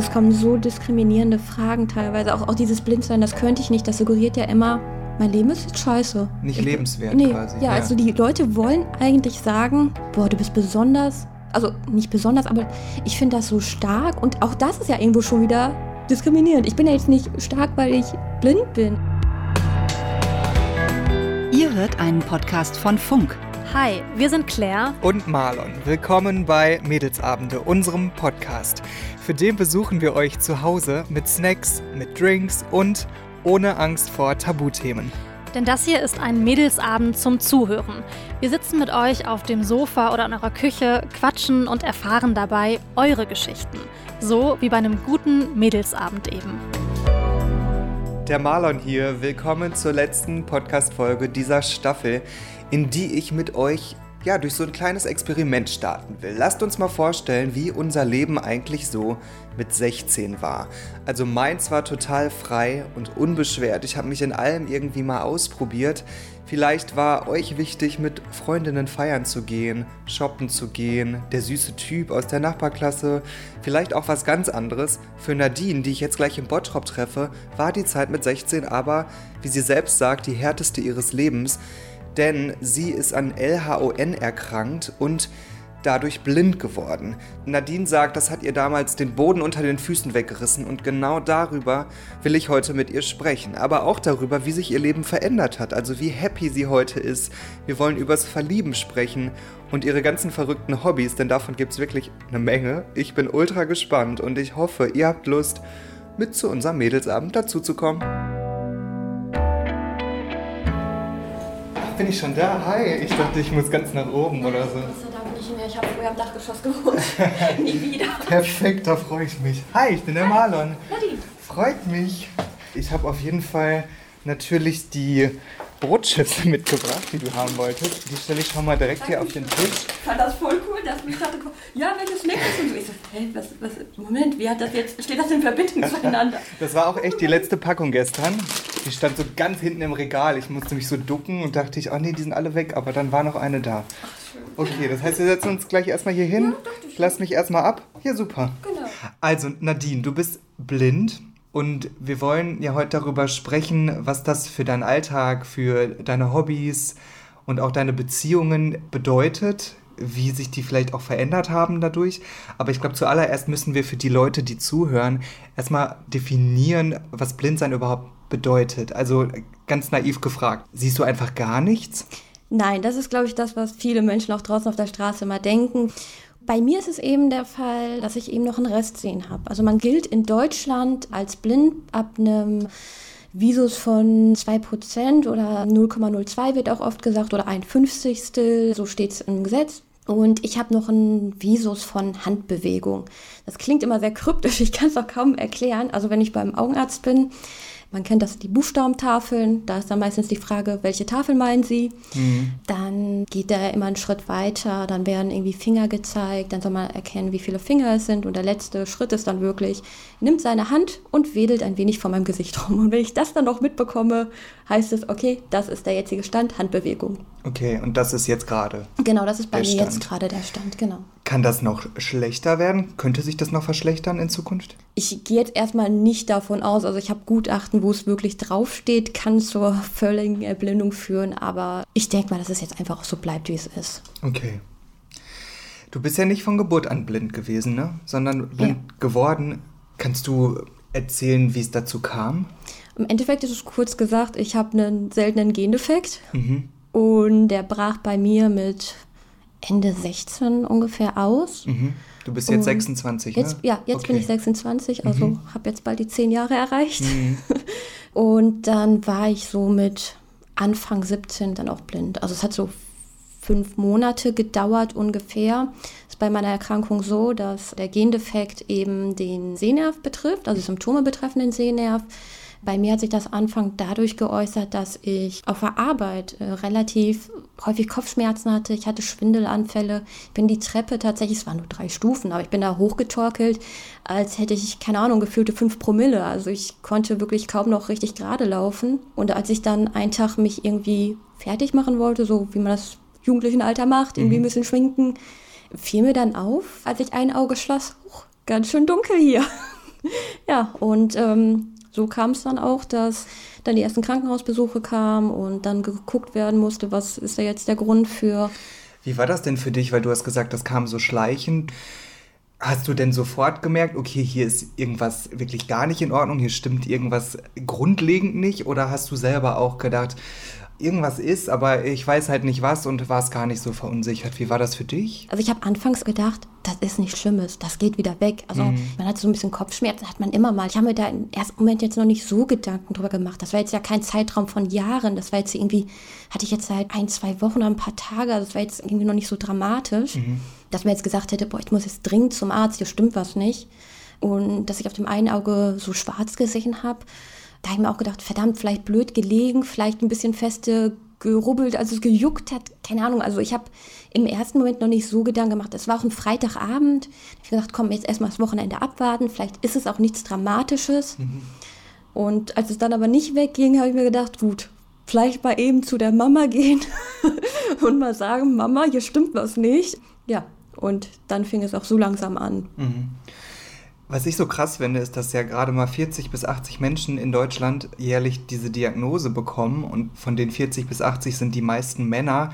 Es kommen so diskriminierende Fragen teilweise. Auch, auch dieses Blindsein, das könnte ich nicht. Das suggeriert ja immer, mein Leben ist jetzt scheiße. Nicht lebenswert nee, quasi. Ja, also die Leute wollen eigentlich sagen, boah, du bist besonders. Also nicht besonders, aber ich finde das so stark. Und auch das ist ja irgendwo schon wieder diskriminierend. Ich bin ja jetzt nicht stark, weil ich blind bin. Ihr hört einen Podcast von Funk. Hi, wir sind Claire und Marlon. Willkommen bei Mädelsabende, unserem Podcast. Für den besuchen wir euch zu Hause mit Snacks, mit Drinks und ohne Angst vor Tabuthemen. Denn das hier ist ein Mädelsabend zum Zuhören. Wir sitzen mit euch auf dem Sofa oder in eurer Küche, quatschen und erfahren dabei eure Geschichten. So wie bei einem guten Mädelsabend eben. Der Marlon hier, willkommen zur letzten Podcast-Folge dieser Staffel in die ich mit euch ja, durch so ein kleines Experiment starten will. Lasst uns mal vorstellen, wie unser Leben eigentlich so mit 16 war. Also meins war total frei und unbeschwert. Ich habe mich in allem irgendwie mal ausprobiert. Vielleicht war euch wichtig, mit Freundinnen feiern zu gehen, shoppen zu gehen, der süße Typ aus der Nachbarklasse. Vielleicht auch was ganz anderes. Für Nadine, die ich jetzt gleich im Bottrop treffe, war die Zeit mit 16 aber, wie sie selbst sagt, die härteste ihres Lebens denn sie ist an LHON erkrankt und dadurch blind geworden. Nadine sagt, das hat ihr damals den Boden unter den Füßen weggerissen und genau darüber will ich heute mit ihr sprechen. Aber auch darüber, wie sich ihr Leben verändert hat, also wie happy sie heute ist. Wir wollen übers Verlieben sprechen und ihre ganzen verrückten Hobbys, denn davon gibt es wirklich eine Menge. Ich bin ultra gespannt und ich hoffe, ihr habt Lust, mit zu unserem Mädelsabend dazuzukommen. Bin ich schon da? Hi. Ich dachte, ich muss ganz nach oben oder so. Gott nicht mehr. Ich habe früher am Dachgeschoss gewohnt. Nie wieder. Perfekt, da freue ich mich. Hi, ich bin der Marlon. Freut mich. Ich habe auf jeden Fall natürlich die Brotchips mitgebracht, die du haben wolltest. Die stelle ich schon mal direkt hier auf den Tisch. Ich fand das voll cool, dass mich dachte, ja, welches Snack ist und so. Ich so, hey, was, was, Moment, wie hat das jetzt, steht das in Verbindung zueinander? Das war auch echt die letzte Packung gestern. Die stand so ganz hinten im Regal. Ich musste mich so ducken und dachte ich, oh nee, die sind alle weg, aber dann war noch eine da. Ach, schön. Okay, das heißt, wir setzen uns gleich erstmal hier hin. Ja, ich lasse mich erstmal ab. Ja, super. Genau. Also, Nadine, du bist blind. Und wir wollen ja heute darüber sprechen, was das für deinen Alltag, für deine Hobbys und auch deine Beziehungen bedeutet, wie sich die vielleicht auch verändert haben dadurch. Aber ich glaube, zuallererst müssen wir für die Leute, die zuhören, erstmal definieren, was Blindsein überhaupt bedeutet. Also ganz naiv gefragt, siehst du einfach gar nichts? Nein, das ist, glaube ich, das, was viele Menschen auch draußen auf der Straße immer denken. Bei mir ist es eben der Fall, dass ich eben noch ein Restsehen habe. Also man gilt in Deutschland als blind ab einem Visus von 2% oder 0,02 wird auch oft gesagt oder ein Fünfzigstel, so steht es im Gesetz. Und ich habe noch einen Visus von Handbewegung. Das klingt immer sehr kryptisch, ich kann es auch kaum erklären. Also wenn ich beim Augenarzt bin, man kennt das, die Buchstabentafeln. Da ist dann meistens die Frage, welche Tafel meinen Sie? Mhm. Dann geht er immer einen Schritt weiter. Dann werden irgendwie Finger gezeigt. Dann soll man erkennen, wie viele Finger es sind. Und der letzte Schritt ist dann wirklich, nimmt seine Hand und wedelt ein wenig vor meinem Gesicht rum. Und wenn ich das dann noch mitbekomme, heißt es, okay, das ist der jetzige Stand, Handbewegung. Okay, und das ist jetzt gerade. Genau, das ist bei mir Stand. jetzt gerade der Stand, genau. Kann das noch schlechter werden? Könnte sich das noch verschlechtern in Zukunft? Ich gehe jetzt erstmal nicht davon aus. Also ich habe Gutachten, wo es wirklich draufsteht, kann zur völligen Erblindung führen. Aber ich denke mal, dass es jetzt einfach auch so bleibt, wie es ist. Okay. Du bist ja nicht von Geburt an blind gewesen, ne? Sondern blind ja. geworden. Kannst du erzählen, wie es dazu kam? Im Endeffekt ist es kurz gesagt, ich habe einen seltenen Gendefekt. Mhm. Und der brach bei mir mit Ende 16 ungefähr aus. Mhm. Du bist jetzt und 26, ne? Jetzt, ja, jetzt okay. bin ich 26, also mhm. habe jetzt bald die 10 Jahre erreicht. Mhm. Und dann war ich so mit Anfang 17 dann auch blind. Also es hat so fünf Monate gedauert ungefähr. Ist bei meiner Erkrankung so, dass der Gendefekt eben den Sehnerv betrifft, also Symptome betreffen den Sehnerv. Bei mir hat sich das Anfang dadurch geäußert, dass ich auf der Arbeit äh, relativ häufig Kopfschmerzen hatte. Ich hatte Schwindelanfälle. Ich bin die Treppe tatsächlich, es waren nur drei Stufen, aber ich bin da hochgetorkelt, als hätte ich, keine Ahnung, gefühlte fünf Promille. Also ich konnte wirklich kaum noch richtig gerade laufen. Und als ich dann einen Tag mich irgendwie fertig machen wollte, so wie man das jugendlichen Alter macht, irgendwie mhm. ein bisschen schminken, fiel mir dann auf, als ich ein Auge schloss, oh, ganz schön dunkel hier. ja, und ähm, so kam es dann auch, dass dann die ersten Krankenhausbesuche kamen und dann geguckt werden musste, was ist da jetzt der Grund für. Wie war das denn für dich? Weil du hast gesagt, das kam so schleichend. Hast du denn sofort gemerkt, okay, hier ist irgendwas wirklich gar nicht in Ordnung, hier stimmt irgendwas grundlegend nicht? Oder hast du selber auch gedacht, irgendwas ist, aber ich weiß halt nicht was und war es gar nicht so verunsichert. Wie war das für dich? Also ich habe anfangs gedacht, das ist nichts Schlimmes, das geht wieder weg. Also mhm. man hat so ein bisschen Kopfschmerzen, hat man immer mal. Ich habe mir da im ersten Moment jetzt noch nicht so Gedanken drüber gemacht. Das war jetzt ja kein Zeitraum von Jahren. Das war jetzt irgendwie, hatte ich jetzt seit ein, zwei Wochen oder ein paar Tage. Das war jetzt irgendwie noch nicht so dramatisch, mhm. dass man jetzt gesagt hätte, boah, ich muss jetzt dringend zum Arzt, hier stimmt was nicht. Und dass ich auf dem einen Auge so schwarz gesehen habe da habe ich mir auch gedacht, verdammt, vielleicht blöd gelegen, vielleicht ein bisschen feste gerubbelt, also es gejuckt hat, keine Ahnung. Also ich habe im ersten Moment noch nicht so Gedanken gemacht. Es war auch ein Freitagabend. Ich habe gedacht, komm, jetzt erstmal das Wochenende abwarten. Vielleicht ist es auch nichts Dramatisches. Mhm. Und als es dann aber nicht wegging, habe ich mir gedacht, gut, vielleicht mal eben zu der Mama gehen und mal sagen, Mama, hier stimmt was nicht. Ja, und dann fing es auch so langsam an. Mhm. Was ich so krass finde, ist, dass ja gerade mal 40 bis 80 Menschen in Deutschland jährlich diese Diagnose bekommen und von den 40 bis 80 sind die meisten Männer.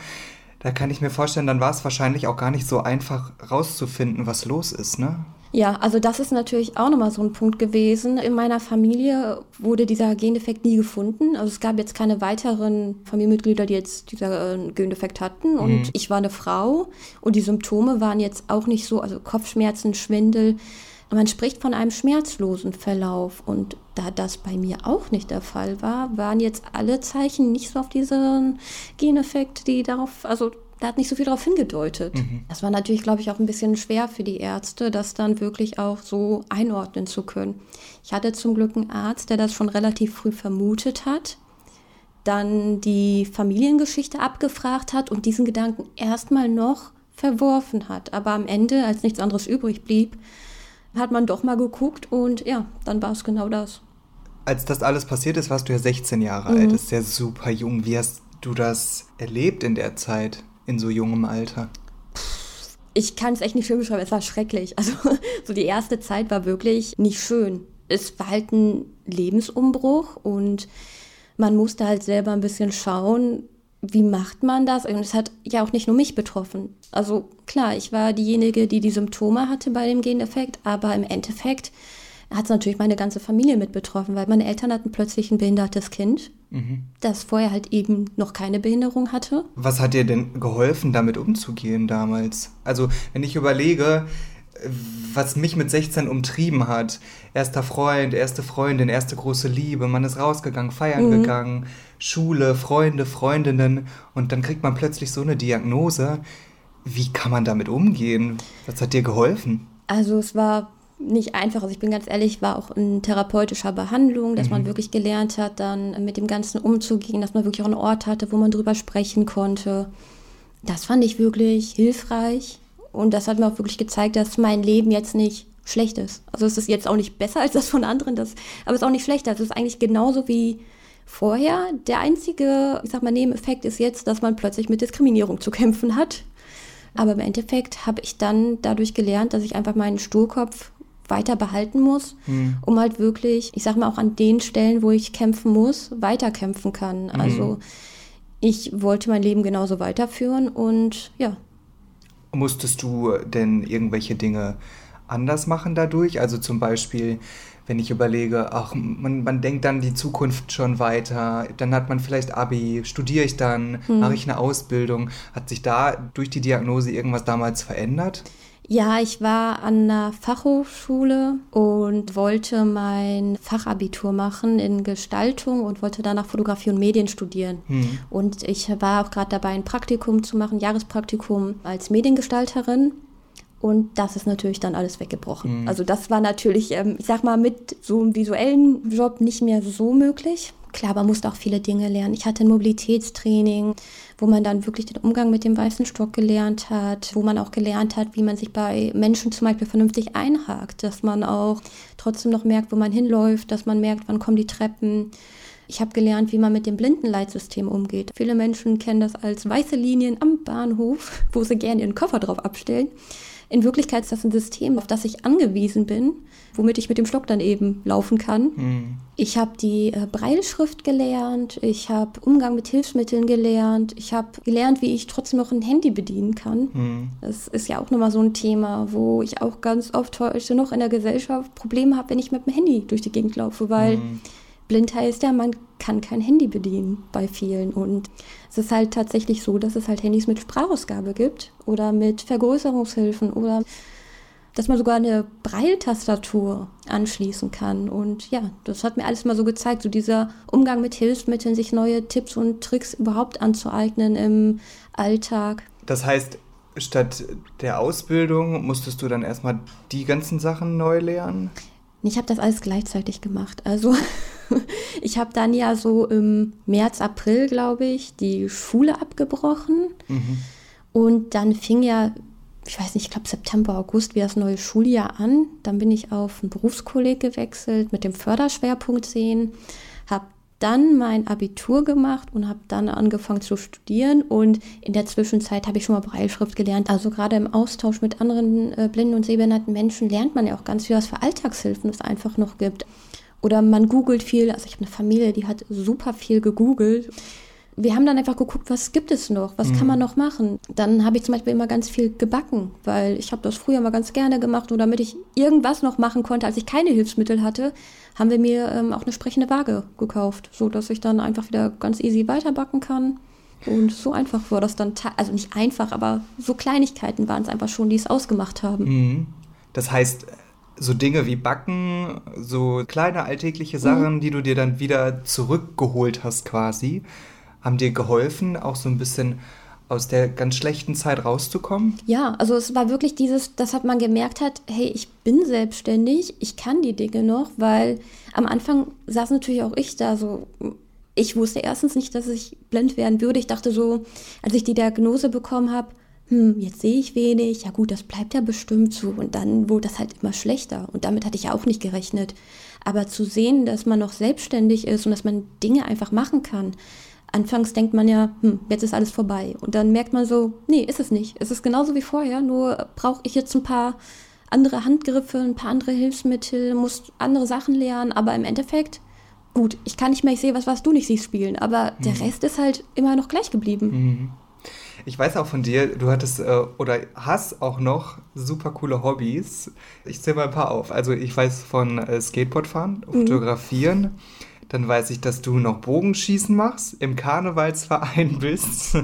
Da kann ich mir vorstellen, dann war es wahrscheinlich auch gar nicht so einfach rauszufinden, was los ist, ne? Ja, also das ist natürlich auch nochmal so ein Punkt gewesen. In meiner Familie wurde dieser Gendefekt nie gefunden. Also es gab jetzt keine weiteren Familienmitglieder, die jetzt dieser äh, Gendefekt hatten. Und mhm. ich war eine Frau und die Symptome waren jetzt auch nicht so, also Kopfschmerzen, Schwindel, man spricht von einem schmerzlosen Verlauf und da das bei mir auch nicht der Fall war, waren jetzt alle Zeichen nicht so auf diesen Geneffekt, die darauf, also da hat nicht so viel darauf hingedeutet. Mhm. Das war natürlich, glaube ich, auch ein bisschen schwer für die Ärzte, das dann wirklich auch so einordnen zu können. Ich hatte zum Glück einen Arzt, der das schon relativ früh vermutet hat, dann die Familiengeschichte abgefragt hat und diesen Gedanken erstmal noch verworfen hat. Aber am Ende, als nichts anderes übrig blieb, hat man doch mal geguckt und ja, dann war es genau das. Als das alles passiert ist, warst du ja 16 Jahre mhm. alt. Das ist ja super jung. Wie hast du das erlebt in der Zeit, in so jungem Alter? Ich kann es echt nicht schön beschreiben, es war schrecklich. Also so die erste Zeit war wirklich nicht schön. Es war halt ein Lebensumbruch und man musste halt selber ein bisschen schauen, wie macht man das? Und es hat ja auch nicht nur mich betroffen. Also klar, ich war diejenige, die die Symptome hatte bei dem Gendefekt, aber im Endeffekt hat es natürlich meine ganze Familie mit betroffen, weil meine Eltern hatten plötzlich ein behindertes Kind, mhm. das vorher halt eben noch keine Behinderung hatte. Was hat dir denn geholfen, damit umzugehen damals? Also, wenn ich überlege, was mich mit 16 umtrieben hat. Erster Freund, erste Freundin, erste große Liebe. Man ist rausgegangen, feiern mhm. gegangen, Schule, Freunde, Freundinnen. Und dann kriegt man plötzlich so eine Diagnose. Wie kann man damit umgehen? Was hat dir geholfen? Also es war nicht einfach. Also ich bin ganz ehrlich, war auch in therapeutischer Behandlung, dass mhm. man wirklich gelernt hat, dann mit dem Ganzen umzugehen, dass man wirklich auch einen Ort hatte, wo man drüber sprechen konnte. Das fand ich wirklich hilfreich. Und das hat mir auch wirklich gezeigt, dass mein Leben jetzt nicht schlecht ist. Also es ist jetzt auch nicht besser als das von anderen, das, aber es ist auch nicht schlechter. Es ist eigentlich genauso wie vorher. Der einzige, ich sag mal, Nebeneffekt ist jetzt, dass man plötzlich mit Diskriminierung zu kämpfen hat. Aber im Endeffekt habe ich dann dadurch gelernt, dass ich einfach meinen Sturkopf weiter behalten muss, mhm. um halt wirklich, ich sag mal auch an den Stellen, wo ich kämpfen muss, weiterkämpfen kann. Mhm. Also ich wollte mein Leben genauso weiterführen und ja, Musstest du denn irgendwelche Dinge anders machen dadurch? Also zum Beispiel, wenn ich überlege, ach, man, man denkt dann die Zukunft schon weiter, dann hat man vielleicht Abi, studiere ich dann, hm. mache ich eine Ausbildung. Hat sich da durch die Diagnose irgendwas damals verändert? Ja, ich war an einer Fachhochschule und wollte mein Fachabitur machen in Gestaltung und wollte danach Fotografie und Medien studieren. Mhm. Und ich war auch gerade dabei, ein Praktikum zu machen, Jahrespraktikum als Mediengestalterin. Und das ist natürlich dann alles weggebrochen. Mhm. Also das war natürlich, ähm, ich sag mal, mit so einem visuellen Job nicht mehr so möglich. Klar, man musste auch viele Dinge lernen. Ich hatte ein Mobilitätstraining, wo man dann wirklich den Umgang mit dem weißen Stock gelernt hat, wo man auch gelernt hat, wie man sich bei Menschen zum Beispiel vernünftig einhakt, dass man auch trotzdem noch merkt, wo man hinläuft, dass man merkt, wann kommen die Treppen. Ich habe gelernt, wie man mit dem Blindenleitsystem umgeht. Viele Menschen kennen das als weiße Linien am Bahnhof, wo sie gerne ihren Koffer drauf abstellen. In Wirklichkeit ist das ein System, auf das ich angewiesen bin, womit ich mit dem Stock dann eben laufen kann. Mhm. Ich habe die äh, Breilschrift gelernt, ich habe Umgang mit Hilfsmitteln gelernt, ich habe gelernt, wie ich trotzdem noch ein Handy bedienen kann. Mhm. Das ist ja auch nochmal so ein Thema, wo ich auch ganz oft heute noch in der Gesellschaft Probleme habe, wenn ich mit dem Handy durch die Gegend laufe, weil mhm. Blind heißt ja, man kann kein Handy bedienen bei vielen. Und es ist halt tatsächlich so, dass es halt Handys mit Sprachausgabe gibt oder mit Vergrößerungshilfen oder dass man sogar eine Breiltastatur anschließen kann. Und ja, das hat mir alles mal so gezeigt, so dieser Umgang mit Hilfsmitteln, sich neue Tipps und Tricks überhaupt anzueignen im Alltag. Das heißt, statt der Ausbildung musstest du dann erstmal die ganzen Sachen neu lernen? Ich habe das alles gleichzeitig gemacht. Also ich habe dann ja so im März, April, glaube ich, die Schule abgebrochen. Mhm. Und dann fing ja ich weiß nicht, ich glaube September, August wie das neue Schuljahr an. Dann bin ich auf ein Berufskolleg gewechselt mit dem Förderschwerpunkt sehen, habe dann mein Abitur gemacht und habe dann angefangen zu studieren und in der Zwischenzeit habe ich schon mal Breilschrift gelernt. Also gerade im Austausch mit anderen äh, blinden und sehbehinderten Menschen lernt man ja auch ganz viel, was für Alltagshilfen es einfach noch gibt. Oder man googelt viel. Also ich habe eine Familie, die hat super viel gegoogelt wir haben dann einfach geguckt, was gibt es noch, was mhm. kann man noch machen. Dann habe ich zum Beispiel immer ganz viel gebacken, weil ich habe das früher mal ganz gerne gemacht und damit ich irgendwas noch machen konnte, als ich keine Hilfsmittel hatte, haben wir mir ähm, auch eine sprechende Waage gekauft, so dass ich dann einfach wieder ganz easy weiterbacken kann. Und so einfach war das dann, also nicht einfach, aber so Kleinigkeiten waren es einfach schon, die es ausgemacht haben. Mhm. Das heißt, so Dinge wie Backen, so kleine alltägliche Sachen, mhm. die du dir dann wieder zurückgeholt hast quasi haben dir geholfen, auch so ein bisschen aus der ganz schlechten Zeit rauszukommen? Ja, also es war wirklich dieses, das hat man gemerkt hat, hey, ich bin selbstständig, ich kann die Dinge noch, weil am Anfang saß natürlich auch ich da so, ich wusste erstens nicht, dass ich blind werden würde. Ich dachte so, als ich die Diagnose bekommen habe, hm, jetzt sehe ich wenig, ja gut, das bleibt ja bestimmt so. Und dann wurde das halt immer schlechter. Und damit hatte ich ja auch nicht gerechnet. Aber zu sehen, dass man noch selbstständig ist und dass man Dinge einfach machen kann, anfangs denkt man ja, hm, jetzt ist alles vorbei. Und dann merkt man so, nee, ist es nicht. Es ist genauso wie vorher, nur brauche ich jetzt ein paar andere Handgriffe, ein paar andere Hilfsmittel, muss andere Sachen lernen, aber im Endeffekt, gut, ich kann nicht mehr, ich sehe was, was du nicht siehst, spielen, aber mhm. der Rest ist halt immer noch gleich geblieben. Mhm. Ich weiß auch von dir, du hattest äh, oder hast auch noch super coole Hobbys. Ich zähle mal ein paar auf. Also ich weiß von äh, Skateboardfahren, mhm. Fotografieren. Dann weiß ich, dass du noch Bogenschießen machst, im Karnevalsverein bist.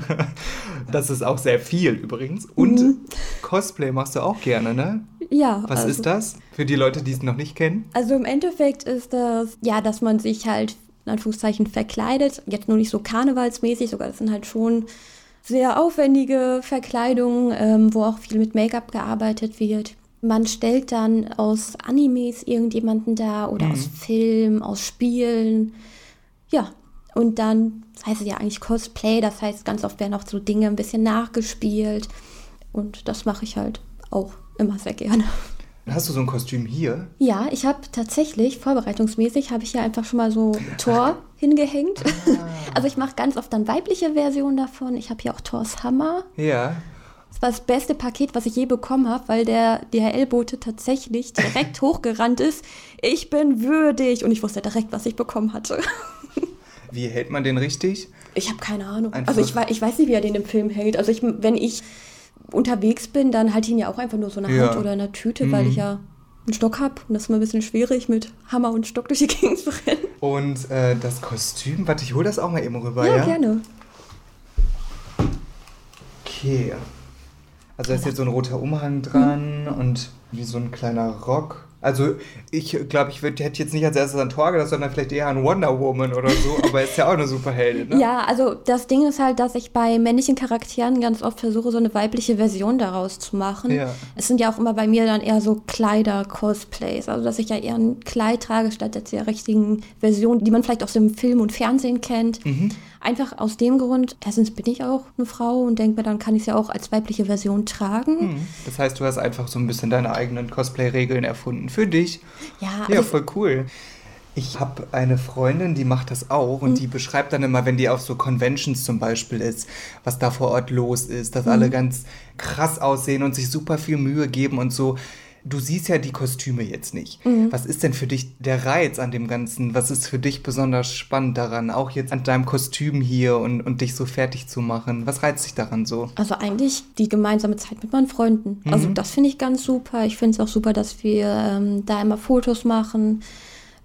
das ist auch sehr viel übrigens. Und mhm. Cosplay machst du auch gerne, ne? Ja. Was also, ist das für die Leute, die es noch nicht kennen? Also im Endeffekt ist das, ja, dass man sich halt in Anführungszeichen verkleidet. Jetzt nur nicht so karnevalsmäßig, sogar das sind halt schon sehr aufwendige Verkleidungen, ähm, wo auch viel mit Make-up gearbeitet wird. Man stellt dann aus Animes irgendjemanden da oder mhm. aus Filmen, aus Spielen. Ja, und dann, das heißt ja eigentlich Cosplay, das heißt ganz oft werden auch so Dinge ein bisschen nachgespielt. Und das mache ich halt auch immer sehr gerne. Hast du so ein Kostüm hier? Ja, ich habe tatsächlich, vorbereitungsmäßig, habe ich hier einfach schon mal so Thor hingehängt. Ah. Also ich mache ganz oft dann weibliche Versionen davon. Ich habe hier auch Thors Hammer. Ja. Das war das beste Paket, was ich je bekommen habe, weil der DHL-Bote tatsächlich direkt hochgerannt ist. Ich bin würdig. Und ich wusste direkt, was ich bekommen hatte. Wie hält man den richtig? Ich habe keine Ahnung. Einfach also ich, ich weiß nicht, wie er den im Film hält. Also ich, wenn ich unterwegs bin, dann halte ich ihn ja auch einfach nur so eine ja. Hand oder eine Tüte, mhm. weil ich ja einen Stock habe. Und das ist immer ein bisschen schwierig, mit Hammer und Stock durch die Gegend zu rennen. Und äh, das Kostüm, warte, ich hole das auch mal eben rüber, ja? Ja, gerne. Okay. Also da ist jetzt so ein roter Umhang dran hm. und wie so ein kleiner Rock. Also ich glaube, ich würd, hätte jetzt nicht als erstes an Thor gedacht, sondern vielleicht eher an Wonder Woman oder so, aber ist ja auch eine Superheldin, ne? Ja, also das Ding ist halt, dass ich bei männlichen Charakteren ganz oft versuche, so eine weibliche Version daraus zu machen. Ja. Es sind ja auch immer bei mir dann eher so Kleider-Cosplays, also dass ich ja eher ein Kleid trage, statt jetzt der richtigen Version, die man vielleicht aus dem Film und Fernsehen kennt. Mhm. Einfach aus dem Grund, erstens bin ich auch eine Frau und denke mir, dann kann ich es ja auch als weibliche Version tragen. Hm. Das heißt, du hast einfach so ein bisschen deine eigenen Cosplay-Regeln erfunden für dich. Ja, ja, also voll cool. Ich habe eine Freundin, die macht das auch und mhm. die beschreibt dann immer, wenn die auf so Conventions zum Beispiel ist, was da vor Ort los ist, dass mhm. alle ganz krass aussehen und sich super viel Mühe geben und so. Du siehst ja die Kostüme jetzt nicht. Mhm. Was ist denn für dich der Reiz an dem Ganzen? Was ist für dich besonders spannend daran, auch jetzt an deinem Kostüm hier und, und dich so fertig zu machen? Was reizt dich daran so? Also eigentlich die gemeinsame Zeit mit meinen Freunden. Also mhm. Also das finde ich ganz super. Ich finde es auch super, dass wir ähm, da immer Fotos machen,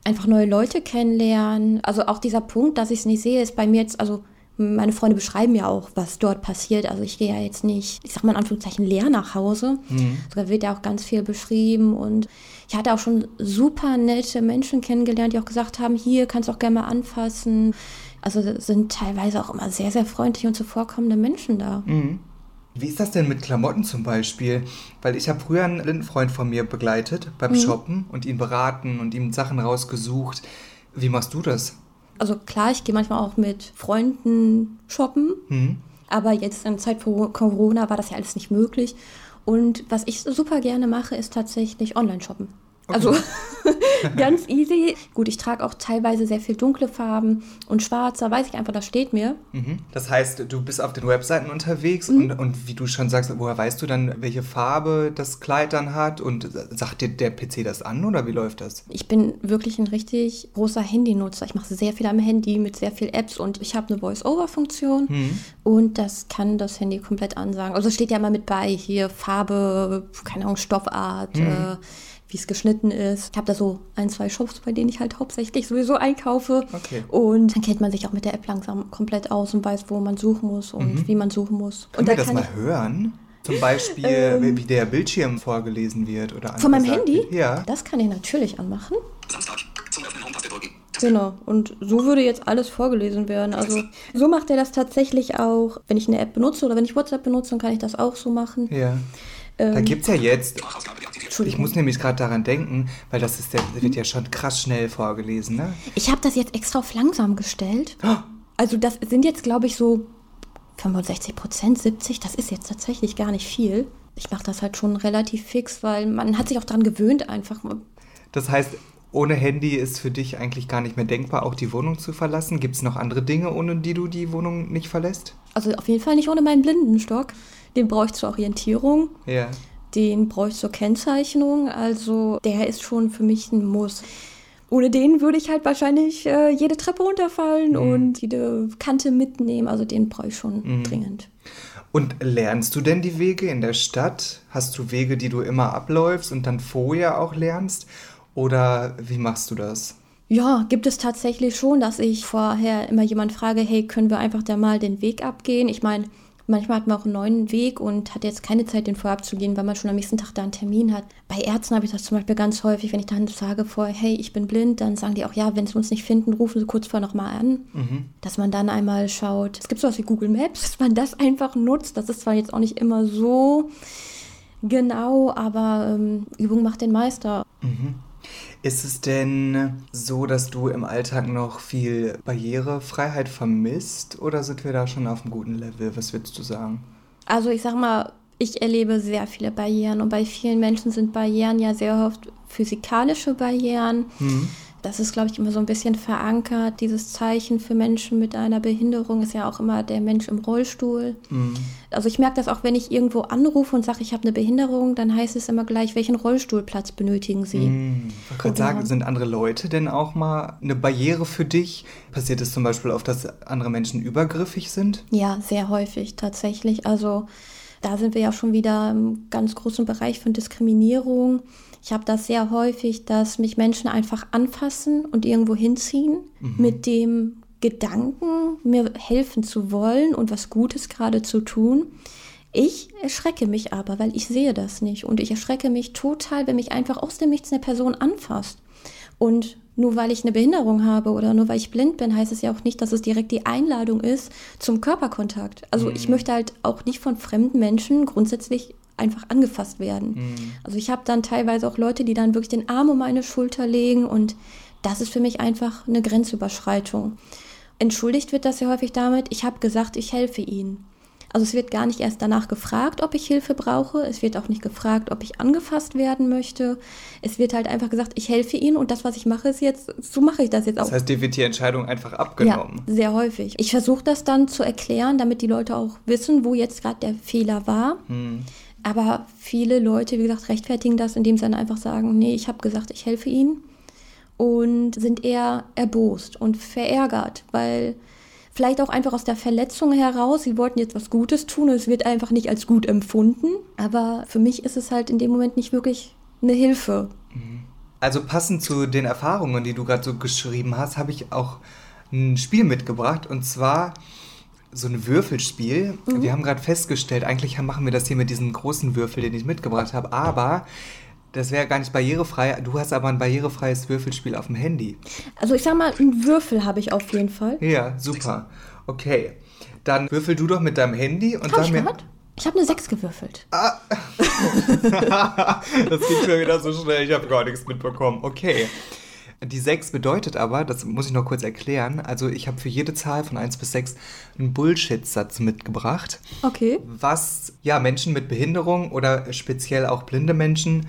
einfach neue Leute kennenlernen. Also auch dieser Punkt, dass ich es nicht sehe, ist bei mir jetzt, also meine Freunde beschreiben ja auch, was dort passiert. Also ich gehe ja jetzt nicht, ich sag mal in Anführungszeichen, leer nach Hause. Mhm. Da wird ja auch ganz viel beschrieben und ich hatte auch schon super nette Menschen kennengelernt, die auch gesagt haben, hier kannst du auch gerne mal anfassen. Also sind teilweise auch immer sehr, sehr freundliche und zuvorkommende Menschen da. Mhm. Wie ist das denn mit Klamotten zum Beispiel? Weil ich habe früher einen Freund von mir begleitet beim mhm. Shoppen und ihn beraten und ihm Sachen rausgesucht. Wie machst du das? Also klar, ich gehe manchmal auch mit Freunden shoppen, mhm. aber jetzt in Zeit vor Corona war das ja alles nicht möglich. Und was ich super gerne mache, ist tatsächlich Online-Shoppen. Also ganz easy. Gut, ich trage auch teilweise sehr viel dunkle Farben und schwarz, da weiß ich einfach, das steht mir. Mhm. Das heißt, du bist auf den Webseiten unterwegs mhm. und, und wie du schon sagst, woher weißt du dann, welche Farbe das Kleid dann hat und sagt dir der PC das an oder wie läuft das? Ich bin wirklich ein richtig großer Handynutzer. Ich mache sehr viel am Handy mit sehr vielen Apps und ich habe eine Voice-Over-Funktion mhm. und das kann das Handy komplett ansagen. Also steht ja immer mit bei, hier Farbe, keine Ahnung, Stoffart, mhm. äh, wie es geschnitten ist. Ich habe da so ein, zwei Shops, bei denen ich halt hauptsächlich sowieso einkaufe. Okay. Und dann kennt man sich auch mit der App langsam komplett aus und weiß, wo man suchen muss und mhm. wie man suchen muss. Können und wir das mal hören? Zum Beispiel, ähm, wie der Bildschirm vorgelesen wird oder Von meinem Handy? Ja. Das kann ich natürlich anmachen. Samstag, zum Öffnen Home-Taste drücken. Genau, und so würde jetzt alles vorgelesen werden. Also so macht er das tatsächlich auch. Wenn ich eine App benutze oder wenn ich WhatsApp benutze, dann kann ich das auch so machen. Ja. Ähm, da gibt es ja jetzt, ich muss nämlich gerade daran denken, weil das ist, der wird ja schon krass schnell vorgelesen, ne? Ich habe das jetzt extra auf langsam gestellt. Oh. Also das sind jetzt, glaube ich, so 65 Prozent, 70, das ist jetzt tatsächlich gar nicht viel. Ich mache das halt schon relativ fix, weil man hat sich auch daran gewöhnt einfach. Das heißt, ohne Handy ist für dich eigentlich gar nicht mehr denkbar, auch die Wohnung zu verlassen. Gibt es noch andere Dinge, ohne die du die Wohnung nicht verlässt? Also auf jeden Fall nicht ohne meinen Blindenstock. Den brauche ich zur Orientierung. Ja. Den brauche ich zur Kennzeichnung. Also der ist schon für mich ein Muss. Ohne den würde ich halt wahrscheinlich äh, jede Treppe runterfallen mhm. und jede Kante mitnehmen. Also den brauche ich schon mhm. dringend. Und lernst du denn die Wege in der Stadt? Hast du Wege, die du immer abläufst und dann vorher auch lernst? Oder wie machst du das? Ja, gibt es tatsächlich schon, dass ich vorher immer jemand frage, hey, können wir einfach da mal den Weg abgehen? Ich meine, Manchmal hat man auch einen neuen Weg und hat jetzt keine Zeit, den vorab zu gehen, weil man schon am nächsten Tag da einen Termin hat. Bei Ärzten habe ich das zum Beispiel ganz häufig, wenn ich dann sage vorher, hey, ich bin blind, dann sagen die auch, ja, wenn sie uns nicht finden, rufen sie kurz vorher nochmal an. Mhm. Dass man dann einmal schaut, es gibt sowas wie Google Maps, dass man das einfach nutzt. Das ist zwar jetzt auch nicht immer so genau, aber ähm, Übung macht den Meister. Mhm. Ist es denn so, dass du im Alltag noch viel Barrierefreiheit vermisst oder sind wir da schon auf einem guten Level? Was würdest du sagen? Also ich sag mal, ich erlebe sehr viele Barrieren und bei vielen Menschen sind Barrieren ja sehr oft physikalische Barrieren. Mhm das ist, glaube ich, immer so ein bisschen verankert. Dieses Zeichen für Menschen mit einer Behinderung ist ja auch immer der Mensch im Rollstuhl. Mhm. Also ich merke das auch, wenn ich irgendwo anrufe und sage, ich habe eine Behinderung, dann heißt es immer gleich, welchen Rollstuhlplatz benötigen Sie? Mhm. Ich wollte sagen, sind andere Leute denn auch mal eine Barriere für dich? Passiert es zum Beispiel oft, dass andere Menschen übergriffig sind? Ja, sehr häufig tatsächlich. Also da sind wir ja schon wieder im ganz großen Bereich von Diskriminierung. Ich habe das sehr häufig, dass mich Menschen einfach anfassen und irgendwo hinziehen mhm. mit dem Gedanken, mir helfen zu wollen und was Gutes gerade zu tun. Ich erschrecke mich aber, weil ich sehe das nicht. Und ich erschrecke mich total, wenn mich einfach aus dem Nichts eine Person anfasst. Und nur weil ich eine Behinderung habe oder nur weil ich blind bin, heißt es ja auch nicht, dass es direkt die Einladung ist zum Körperkontakt. Also mhm. ich möchte halt auch nicht von fremden Menschen grundsätzlich einfach angefasst werden. Mhm. Also ich habe dann teilweise auch Leute, die dann wirklich den Arm um meine Schulter legen und das ist für mich einfach eine Grenzüberschreitung. Entschuldigt wird das ja häufig damit, ich habe gesagt, ich helfe ihnen. Also es wird gar nicht erst danach gefragt, ob ich Hilfe brauche. Es wird auch nicht gefragt, ob ich angefasst werden möchte. Es wird halt einfach gesagt, ich helfe Ihnen und das, was ich mache, ist jetzt, so mache ich das jetzt auch. Das heißt, dir wird die Entscheidung einfach abgenommen. Ja, sehr häufig. Ich versuche das dann zu erklären, damit die Leute auch wissen, wo jetzt gerade der Fehler war. Hm. Aber viele Leute, wie gesagt, rechtfertigen das, indem sie dann einfach sagen, nee, ich habe gesagt, ich helfe Ihnen und sind eher erbost und verärgert, weil vielleicht auch einfach aus der Verletzung heraus, sie wollten jetzt was Gutes tun und es wird einfach nicht als gut empfunden. Aber für mich ist es halt in dem Moment nicht wirklich eine Hilfe. Also passend zu den Erfahrungen, die du gerade so geschrieben hast, habe ich auch ein Spiel mitgebracht und zwar so ein Würfelspiel. Wir haben gerade festgestellt, eigentlich machen wir das hier mit diesem großen Würfel, den ich mitgebracht habe, aber das wäre gar nicht barrierefrei. Du hast aber ein barrierefreies Würfelspiel auf dem Handy. Also ich sag mal, einen Würfel habe ich auf jeden Fall. Ja, super. Okay. Dann würfel du doch mit deinem Handy und Hab sag ich mir. gehört? Ich habe eine 6 gewürfelt. das geht schon wieder so schnell, ich habe gar nichts mitbekommen. Okay. Die 6 bedeutet aber, das muss ich noch kurz erklären, also ich habe für jede Zahl von 1 bis 6 einen Bullshit-Satz mitgebracht, Okay. was ja Menschen mit Behinderung oder speziell auch blinde Menschen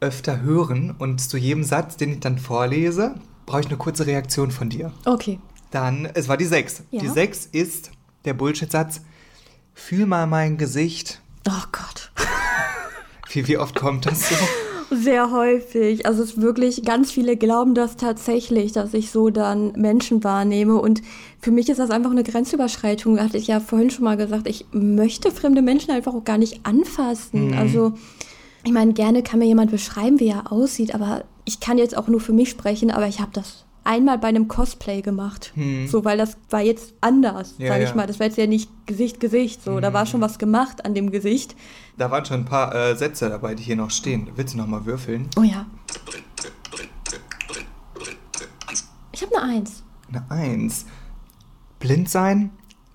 öfter hören. Und zu jedem Satz, den ich dann vorlese, brauche ich eine kurze Reaktion von dir. Okay. Dann, es war die 6. Ja. Die 6 ist der Bullshit-Satz, fühl mal mein Gesicht. Oh Gott. Wie, wie oft kommt das so? Sehr häufig. Also es ist wirklich, ganz viele glauben das tatsächlich, dass ich so dann Menschen wahrnehme. Und für mich ist das einfach eine Grenzüberschreitung. Da hatte ich ja vorhin schon mal gesagt, ich möchte fremde Menschen einfach auch gar nicht anfassen. Also ich meine, gerne kann mir jemand beschreiben, wie er aussieht, aber ich kann jetzt auch nur für mich sprechen, aber ich habe das einmal bei einem Cosplay gemacht. So, weil das war jetzt anders, Ja, sage ich ja. mal. Das war jetzt ja nicht Gesicht, Gesicht. So, da war schon was gemacht an dem Gesicht. Da waren schon ein paar äh, Sätze dabei, die hier noch stehen. Willst du noch mal würfeln? Oh ja. Ich habe eine Eins. Eine Eins. Blind sein?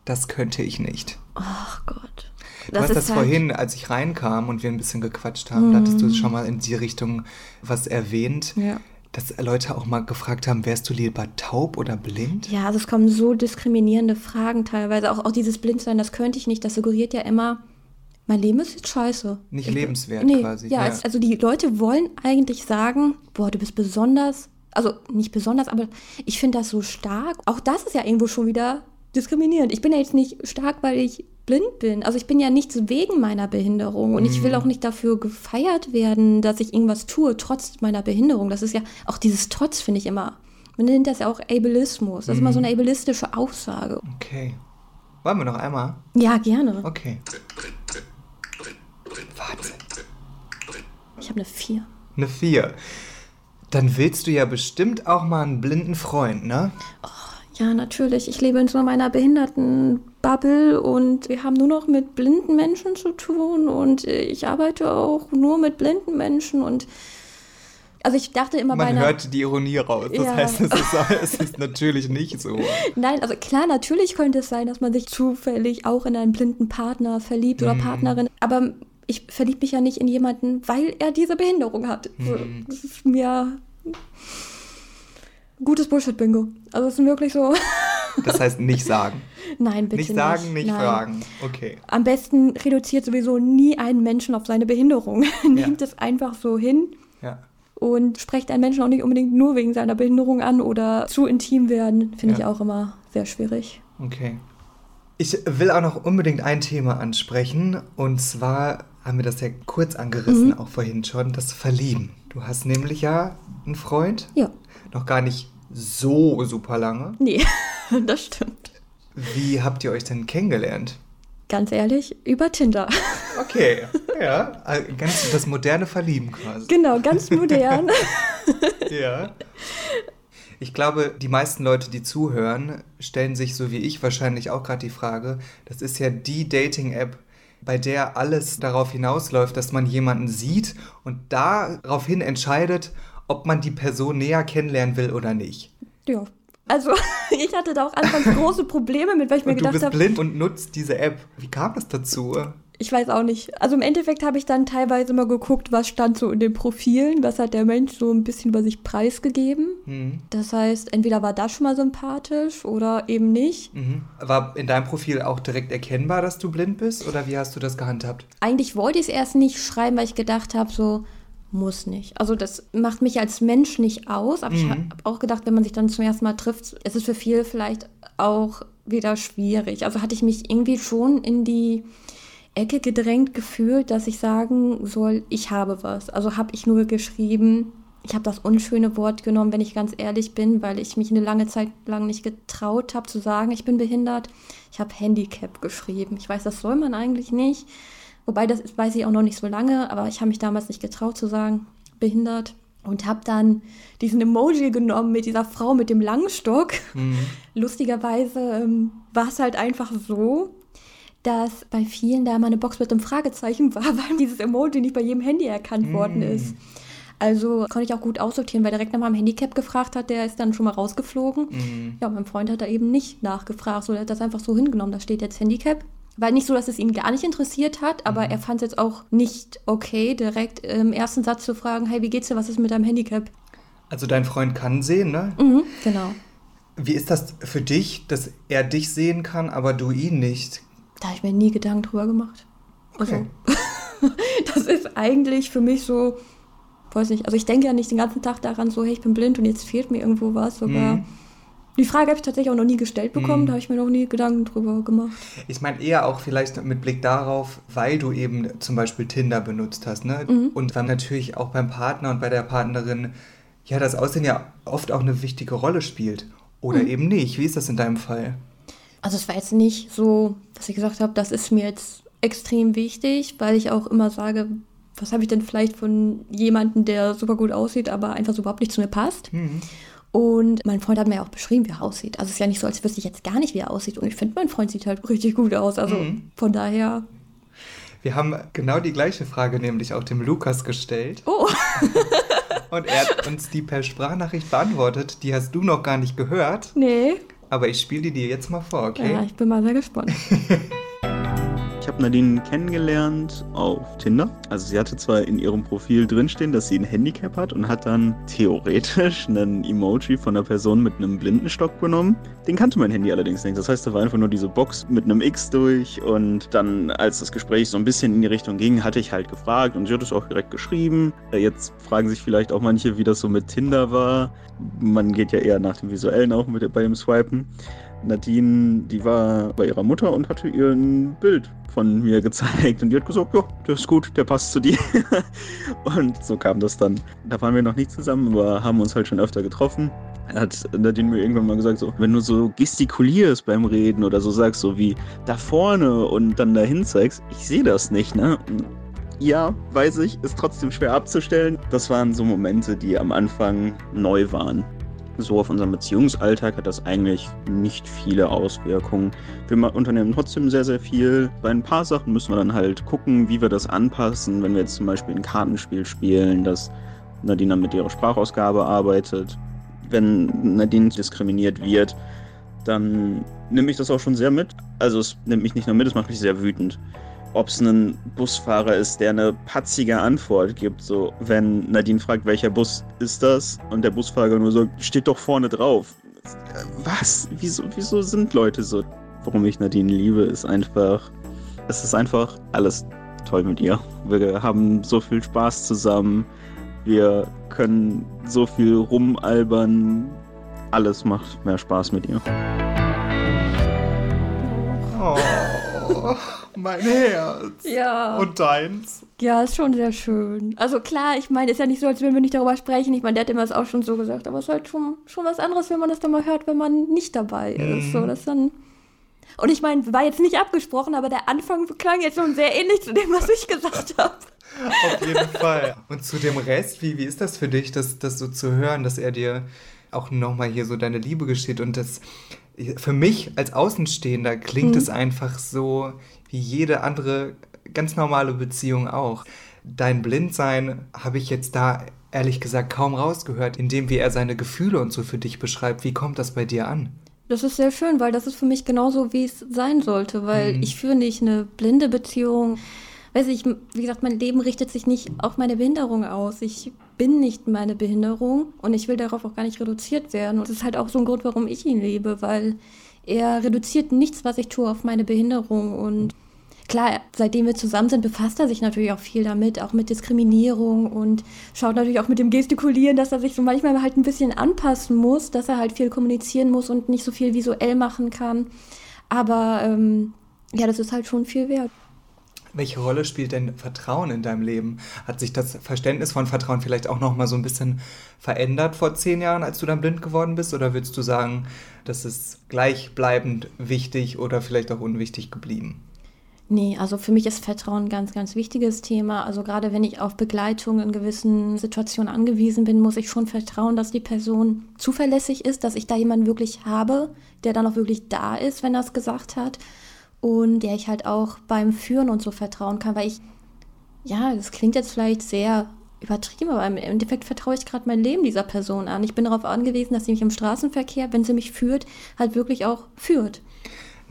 Das könnte ich nicht. Ach Gott. Du hast das halt- vorhin, als ich reinkam und wir ein bisschen gequatscht haben, da hattest du schon mal in die Richtung was erwähnt, Ja. dass Leute auch mal gefragt haben, wärst du lieber taub oder blind? Ja, also es kommen so diskriminierende Fragen teilweise. Auch, auch dieses Blindsein, das könnte ich nicht. Das suggeriert ja immer, mein Leben ist jetzt scheiße. Nicht Ich lebenswert nee, quasi, Ja, ja. also die Leute wollen eigentlich sagen, boah, du bist besonders. Also nicht besonders, aber ich finde das so stark. Auch das ist ja irgendwo schon wieder diskriminierend. Ich bin ja jetzt nicht stark, weil ich blind bin. Also ich bin ja nichts wegen meiner Behinderung und ich Mhm. will auch nicht dafür gefeiert werden, dass ich irgendwas tue, trotz meiner Behinderung. Das ist ja auch dieses Trotz, finde ich immer. Man nennt das ja auch Ableismus. Das ist immer so Mhm. eine ableistische Aussage. Okay. Wollen wir noch einmal? Ja, gerne. Okay. Warte. Ich habe eine 4. Eine Vier. Dann willst du ja bestimmt auch mal einen blinden Freund, ne? Ja, natürlich. Ich lebe in so meiner Behindertenbubble und wir haben nur noch mit blinden Menschen zu tun und ich arbeite auch nur mit blinden Menschen und also ich dachte immer bei Man einer hört die Ironie raus. Das Ja. heißt, es ist, es ist natürlich nicht so. Nein, also klar, natürlich könnte es sein, dass man sich zufällig auch in einen blinden Partner verliebt oder Partnerin, aber ich verliebe mich ja nicht in jemanden, weil er diese Behinderung hat. So, Das ist mir gutes Bullshit-Bingo. Also es ist wirklich so. Das heißt, nicht sagen. Nein, bitte nicht nicht. sagen, nicht Nein. fragen. Okay. Am besten reduziert sowieso nie einen Menschen auf seine Behinderung. Nehmt es einfach so hin Ja. und sprecht einen Menschen auch nicht unbedingt nur wegen seiner Behinderung an oder zu intim werden. Finde ich Ja. auch immer sehr schwierig. Okay. Ich will auch noch unbedingt ein Thema ansprechen. Und zwar haben wir das ja kurz angerissen, Mhm. auch vorhin schon, das Verlieben. Du hast nämlich ja einen Freund, Ja, noch gar nicht so super lange. nee, das stimmt. Wie habt ihr euch denn kennengelernt? Ganz ehrlich, über Tinder. Okay, ja, äh, ganz das moderne Verlieben quasi. genau, ganz modern. Ja. Ich glaube, die meisten Leute, die zuhören, stellen sich so wie ich wahrscheinlich auch gerade die Frage, das ist ja die Dating-App, bei der alles darauf hinausläuft, dass man jemanden sieht und daraufhin entscheidet, ob man die Person näher kennenlernen will oder nicht. ja. Also, ich hatte da auch anfangs große Probleme mit, weil ich mir Und du gedacht bist habe, blind und nutzt diese App. Wie kam das dazu? Ich weiß auch nicht. Also im Endeffekt habe ich dann teilweise mal geguckt, was stand so in den Profilen, was hat der Mensch so ein bisschen über sich preisgegeben. Mhm. Das heißt, entweder war das schon mal sympathisch oder eben nicht. Mhm. War in deinem Profil auch direkt erkennbar, dass du blind bist oder wie hast du das gehandhabt? Eigentlich wollte ich es erst nicht schreiben, weil ich gedacht habe, so, muss nicht. Also das macht mich als Mensch nicht aus, aber mhm. ich habe auch gedacht, wenn man sich dann zum ersten Mal trifft, ist es für viele vielleicht auch wieder schwierig. Also hatte ich mich irgendwie schon in die Ecke gedrängt gefühlt, dass ich sagen soll, ich habe was. Also habe ich nur geschrieben, ich habe das unschöne Wort genommen, wenn ich ganz ehrlich bin, weil ich mich eine lange Zeit lang nicht getraut habe zu sagen, ich bin behindert. Ich habe Handicap geschrieben. Ich weiß, das soll man eigentlich nicht. Wobei, das weiß ich auch noch nicht so lange, aber ich habe mich damals nicht getraut zu sagen, behindert. Und habe dann diesen Emoji genommen mit dieser Frau mit dem Langstock. Mhm. Lustigerweise ähm, war es halt einfach so, dass bei vielen da mal eine Box mit einem Fragezeichen war, weil dieses Emoji nicht bei jedem Handy erkannt mm. worden ist. Also konnte ich auch gut aussortieren, weil direkt nach meinem Handicap gefragt hat, der ist dann schon mal rausgeflogen. Mm. Ja, mein Freund hat da eben nicht nachgefragt, so, er hat das einfach so hingenommen, da steht jetzt Handicap. War nicht so, dass es ihn gar nicht interessiert hat, aber mm. er fand es jetzt auch nicht okay, direkt im ersten Satz zu fragen, hey, wie geht's dir, was ist mit deinem Handicap? Also dein Freund kann sehen, ne? Mhm, genau. Wie ist das für dich, dass er dich sehen kann, aber du ihn nicht? Da habe ich mir nie Gedanken drüber gemacht. Also, okay. das ist eigentlich für mich so, weiß nicht, also ich denke ja nicht den ganzen Tag daran, so, hey, ich bin blind und jetzt fehlt mir irgendwo was, sogar. Mhm. Die Frage habe ich tatsächlich auch noch nie gestellt bekommen, mhm. da habe ich mir noch nie Gedanken drüber gemacht. Ich meine eher auch vielleicht mit Blick darauf, weil du eben zum Beispiel Tinder benutzt hast, ne? Mhm. Und dann natürlich auch beim Partner und bei der Partnerin, ja, das Aussehen ja oft auch eine wichtige Rolle spielt. Oder mhm. eben nicht. Wie ist das in deinem Fall? Also es war jetzt nicht so, dass ich gesagt habe, das ist mir jetzt extrem wichtig, weil ich auch immer sage, was habe ich denn vielleicht von jemandem, der super gut aussieht, aber einfach so überhaupt nicht zu mir passt. Mhm. Und mein Freund hat mir ja auch beschrieben, wie er aussieht. Also es ist ja nicht so, als wüsste ich jetzt gar nicht, wie er aussieht. Und ich finde, mein Freund sieht halt richtig gut aus. Also mhm. von daher. Wir haben genau die gleiche Frage nämlich auch dem Lukas gestellt. Oh. Und er hat uns die per Sprachnachricht beantwortet. Die hast du noch gar nicht gehört. Nee. Aber ich spiele die dir jetzt mal vor, okay? Ja, ich bin mal sehr gespannt. Habe Nadine kennengelernt auf Tinder. Also sie hatte zwar in ihrem Profil drinstehen, dass sie ein Handicap hat und hat dann theoretisch einen Emoji von einer Person mit einem Blindenstock genommen. Den kannte mein Handy allerdings nicht. Das heißt, da war einfach nur diese Box mit einem X durch und dann, als das Gespräch so ein bisschen in die Richtung ging, hatte ich halt gefragt und sie hat es auch direkt geschrieben. Jetzt fragen sich vielleicht auch manche, wie das so mit Tinder war. Man geht ja eher nach dem Visuellen auch mit, bei dem Swipen. Nadine, die war bei ihrer Mutter und hatte ihr ein Bild von mir gezeigt und die hat gesagt, ja, der ist gut, der passt zu dir. und so kam das dann. Da waren wir noch nicht zusammen, aber haben uns halt schon öfter getroffen. Hat Nadine mir irgendwann mal gesagt, so, wenn du so gestikulierst beim Reden oder so sagst, so wie da vorne und dann dahin zeigst, ich sehe das nicht, ne? Ja, weiß ich, ist trotzdem schwer abzustellen. Das waren so Momente, die am Anfang neu waren so auf unserem Beziehungsalltag hat das eigentlich nicht viele Auswirkungen. Wir unternehmen trotzdem sehr, sehr viel. Bei ein paar Sachen müssen wir dann halt gucken, wie wir das anpassen. Wenn wir jetzt zum Beispiel ein Kartenspiel spielen, dass Nadine mit ihrer Sprachausgabe arbeitet. Wenn Nadine diskriminiert wird, dann nehme ich das auch schon sehr mit. Also es nimmt mich nicht nur mit, es macht mich sehr wütend ob es ein Busfahrer ist, der eine patzige Antwort gibt. So, wenn Nadine fragt, welcher Bus ist das? Und der Busfahrer nur so, steht doch vorne drauf. Was? Wieso, wieso sind Leute so? Warum ich Nadine liebe, ist einfach, es ist einfach alles toll mit ihr. Wir haben so viel Spaß zusammen. Wir können so viel rumalbern. Alles macht mehr Spaß mit ihr. mein Herz. Ja. Und deins? Ja, ist schon sehr schön. Also klar, ich meine, ist ja nicht so, als würden wir nicht darüber sprechen. Ich meine, der hat immer das auch schon so gesagt, aber es ist halt schon, schon was anderes, wenn man das dann mal hört, wenn man nicht dabei ist. Mhm. So, das dann. Und ich meine, war jetzt nicht abgesprochen, aber der Anfang klang jetzt schon sehr ähnlich zu dem, was ich gesagt habe. Auf jeden Fall. Und zu dem Rest, wie, wie ist das für dich, das, das so zu hören, dass er dir auch nochmal hier so deine Liebe gesteht und das für mich als Außenstehender klingt mhm. es einfach so wie jede andere ganz normale Beziehung auch. Dein Blindsein habe ich jetzt da ehrlich gesagt kaum rausgehört, indem wie er seine Gefühle und so für dich beschreibt. Wie kommt das bei dir an? Das ist sehr schön, weil das ist für mich genauso, wie es sein sollte, weil mhm. ich führe nicht eine blinde Beziehung. Weiß ich, wie gesagt, mein Leben richtet sich nicht auf meine Behinderung aus. Ich bin nicht meine Behinderung und ich will darauf auch gar nicht reduziert werden. Und das ist halt auch so ein Grund, warum ich ihn lebe, weil er reduziert nichts, was ich tue, auf meine Behinderung und klar, seitdem wir zusammen sind, befasst er sich natürlich auch viel damit, auch mit Diskriminierung und schaut natürlich auch mit dem Gestikulieren, dass er sich so manchmal halt ein bisschen anpassen muss, dass er halt viel kommunizieren muss und nicht so viel visuell machen kann. Aber ähm, ja, das ist halt schon viel wert. Welche Rolle spielt denn Vertrauen in deinem Leben? Hat sich das Verständnis von Vertrauen vielleicht auch noch mal so ein bisschen verändert vor zehn Jahren, als du dann blind geworden bist? Oder würdest du sagen, das ist gleichbleibend wichtig oder vielleicht auch unwichtig geblieben? Nee, also für mich ist Vertrauen ein ganz, ganz wichtiges Thema. Also gerade wenn ich auf Begleitung in gewissen Situationen angewiesen bin, muss ich schon vertrauen, dass die Person zuverlässig ist, dass ich da jemanden wirklich habe, der dann auch wirklich da ist, wenn er es gesagt hat. Und der ich halt auch beim Führen und so vertrauen kann, weil ich, ja, das klingt jetzt vielleicht sehr übertrieben, aber im Endeffekt vertraue ich gerade mein Leben dieser Person an. Ich bin darauf angewiesen, dass sie mich im Straßenverkehr, wenn sie mich führt, halt wirklich auch führt.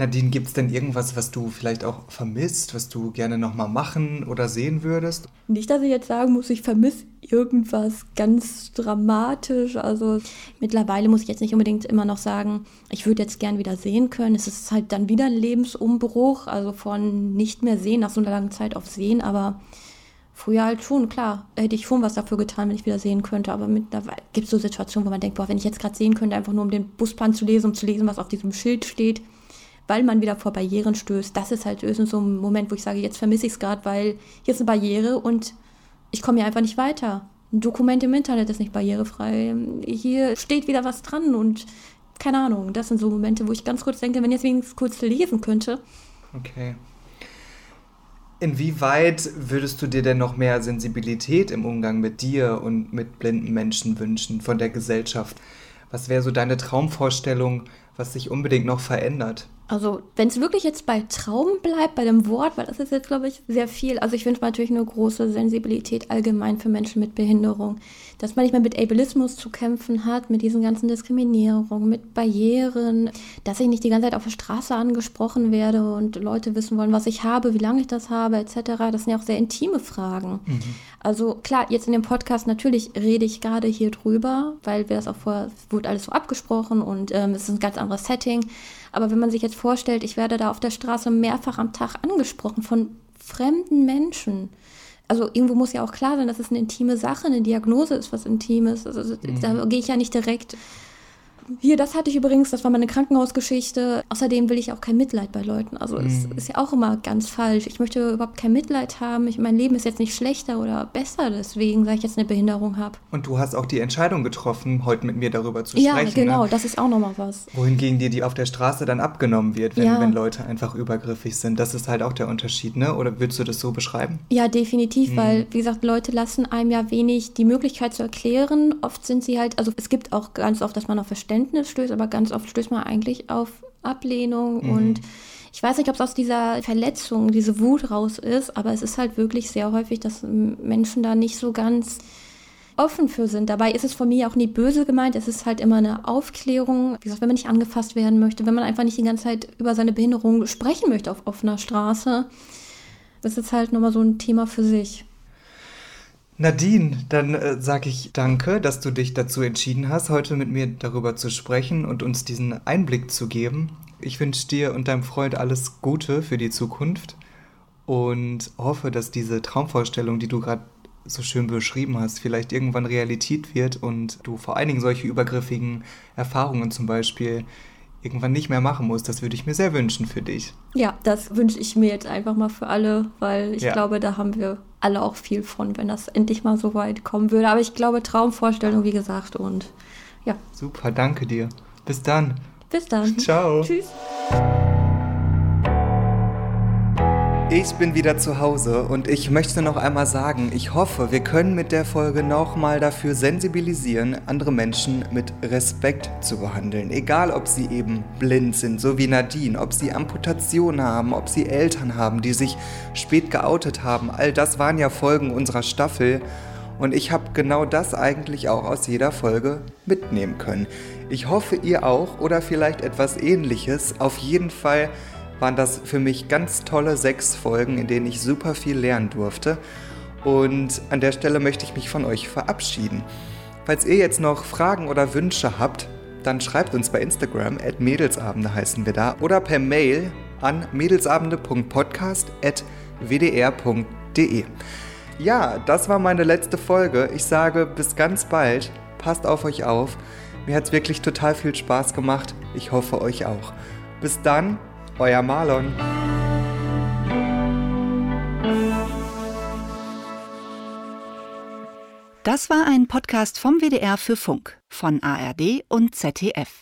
Nadine, gibt es denn irgendwas, was du vielleicht auch vermisst, was du gerne nochmal machen oder sehen würdest? Nicht, dass ich jetzt sagen muss, ich vermisse irgendwas ganz dramatisch. Also mittlerweile muss ich jetzt nicht unbedingt immer noch sagen, ich würde jetzt gern wieder sehen können. Es ist halt dann wieder ein Lebensumbruch, also von nicht mehr sehen nach so einer langen Zeit auf sehen, aber früher halt schon, klar, hätte ich schon was dafür getan, wenn ich wieder sehen könnte. Aber mittlerweile gibt es so Situationen, wo man denkt, boah, wenn ich jetzt gerade sehen könnte, einfach nur um den Busplan zu lesen, um zu lesen, was auf diesem Schild steht, weil man wieder vor Barrieren stößt. Das ist halt so ein Moment, wo ich sage, jetzt vermisse ich es gerade, weil hier ist eine Barriere und ich komme hier einfach nicht weiter. Ein Dokument im Internet ist nicht barrierefrei. Hier steht wieder was dran und keine Ahnung. Das sind so Momente, wo ich ganz kurz denke, wenn ich jetzt wenigstens kurz lesen könnte. Okay. Inwieweit würdest du dir denn noch mehr Sensibilität im Umgang mit dir und mit blinden Menschen wünschen von der Gesellschaft? Was wäre so deine Traumvorstellung, was sich unbedingt noch verändert? Also, wenn es wirklich jetzt bei Traum bleibt, bei dem Wort, weil das ist jetzt, glaube ich, sehr viel. Also, ich wünsche natürlich eine große Sensibilität allgemein für Menschen mit Behinderung. Dass man nicht mehr mit Ableismus zu kämpfen hat, mit diesen ganzen Diskriminierungen, mit Barrieren, dass ich nicht die ganze Zeit auf der Straße angesprochen werde und Leute wissen wollen, was ich habe, wie lange ich das habe, etc. Das sind ja auch sehr intime Fragen. Mhm. Also, klar, jetzt in dem Podcast natürlich rede ich gerade hier drüber, weil wir das auch vorher, wurde alles so abgesprochen und ähm, es ist ein ganz anderes Setting. Aber wenn man sich jetzt vorstellt, ich werde da auf der Straße mehrfach am Tag angesprochen von fremden Menschen. Also irgendwo muss ja auch klar sein, dass es eine intime Sache, eine Diagnose ist was Intimes. Also mhm. da gehe ich ja nicht direkt hier, das hatte ich übrigens, das war meine Krankenhausgeschichte. Außerdem will ich auch kein Mitleid bei Leuten. Also mhm. es ist ja auch immer ganz falsch. Ich möchte überhaupt kein Mitleid haben. Ich, mein Leben ist jetzt nicht schlechter oder besser deswegen, weil ich jetzt eine Behinderung habe. Und du hast auch die Entscheidung getroffen, heute mit mir darüber zu ja, sprechen. Ja, genau, ne? das ist auch nochmal was. Wohingegen dir die auf der Straße dann abgenommen wird, wenn, ja. wenn Leute einfach übergriffig sind. Das ist halt auch der Unterschied, ne? Oder würdest du das so beschreiben? Ja, definitiv, mhm. weil, wie gesagt, Leute lassen einem ja wenig die Möglichkeit zu erklären. Oft sind sie halt, also es gibt auch ganz oft, dass man auf Verständnis Verständnis stößt, aber ganz oft stößt man eigentlich auf Ablehnung mhm. und ich weiß nicht, ob es aus dieser Verletzung, diese Wut raus ist, aber es ist halt wirklich sehr häufig, dass Menschen da nicht so ganz offen für sind. Dabei ist es von mir auch nie böse gemeint. Es ist halt immer eine Aufklärung. Wie gesagt, wenn man nicht angefasst werden möchte, wenn man einfach nicht die ganze Zeit über seine Behinderung sprechen möchte auf offener Straße, das ist halt nochmal so ein Thema für sich. Nadine, dann äh, sage ich danke, dass du dich dazu entschieden hast, heute mit mir darüber zu sprechen und uns diesen Einblick zu geben. Ich wünsche dir und deinem Freund alles Gute für die Zukunft und hoffe, dass diese Traumvorstellung, die du gerade so schön beschrieben hast, vielleicht irgendwann Realität wird und du vor allen Dingen solche übergriffigen Erfahrungen zum Beispiel irgendwann nicht mehr machen musst. Das würde ich mir sehr wünschen für dich. Ja, das wünsche ich mir jetzt einfach mal für alle, weil ich ja. glaube, da haben wir alle auch viel von, wenn das endlich mal so weit kommen würde. Aber ich glaube, Traumvorstellung, wie gesagt, und ja. Super, danke dir. Bis dann. Bis dann. Ciao. Tschüss. Ich bin wieder zu Hause und ich möchte noch einmal sagen, ich hoffe, wir können mit der Folge nochmal dafür sensibilisieren, andere Menschen mit Respekt zu behandeln. Egal, ob sie eben blind sind, so wie Nadine, ob sie Amputation haben, ob sie Eltern haben, die sich spät geoutet haben. All das waren ja Folgen unserer Staffel. Und ich habe genau das eigentlich auch aus jeder Folge mitnehmen können. Ich hoffe, ihr auch oder vielleicht etwas ähnliches. Auf jeden Fall waren das für mich ganz tolle sechs Folgen, in denen ich super viel lernen durfte. Und an der Stelle möchte ich mich von euch verabschieden. Falls ihr jetzt noch Fragen oder Wünsche habt, dann schreibt uns bei Instagram, at Mädelsabende heißen wir da, oder per Mail an mädelsabende.podcast.wdr.de. Ja, das war meine letzte Folge. Ich sage bis ganz bald. Passt auf euch auf. Mir hat es wirklich total viel Spaß gemacht. Ich hoffe euch auch. Bis dann, euer Marlon. Das war ein Podcast vom WDR für Funk von ARD und ZDF.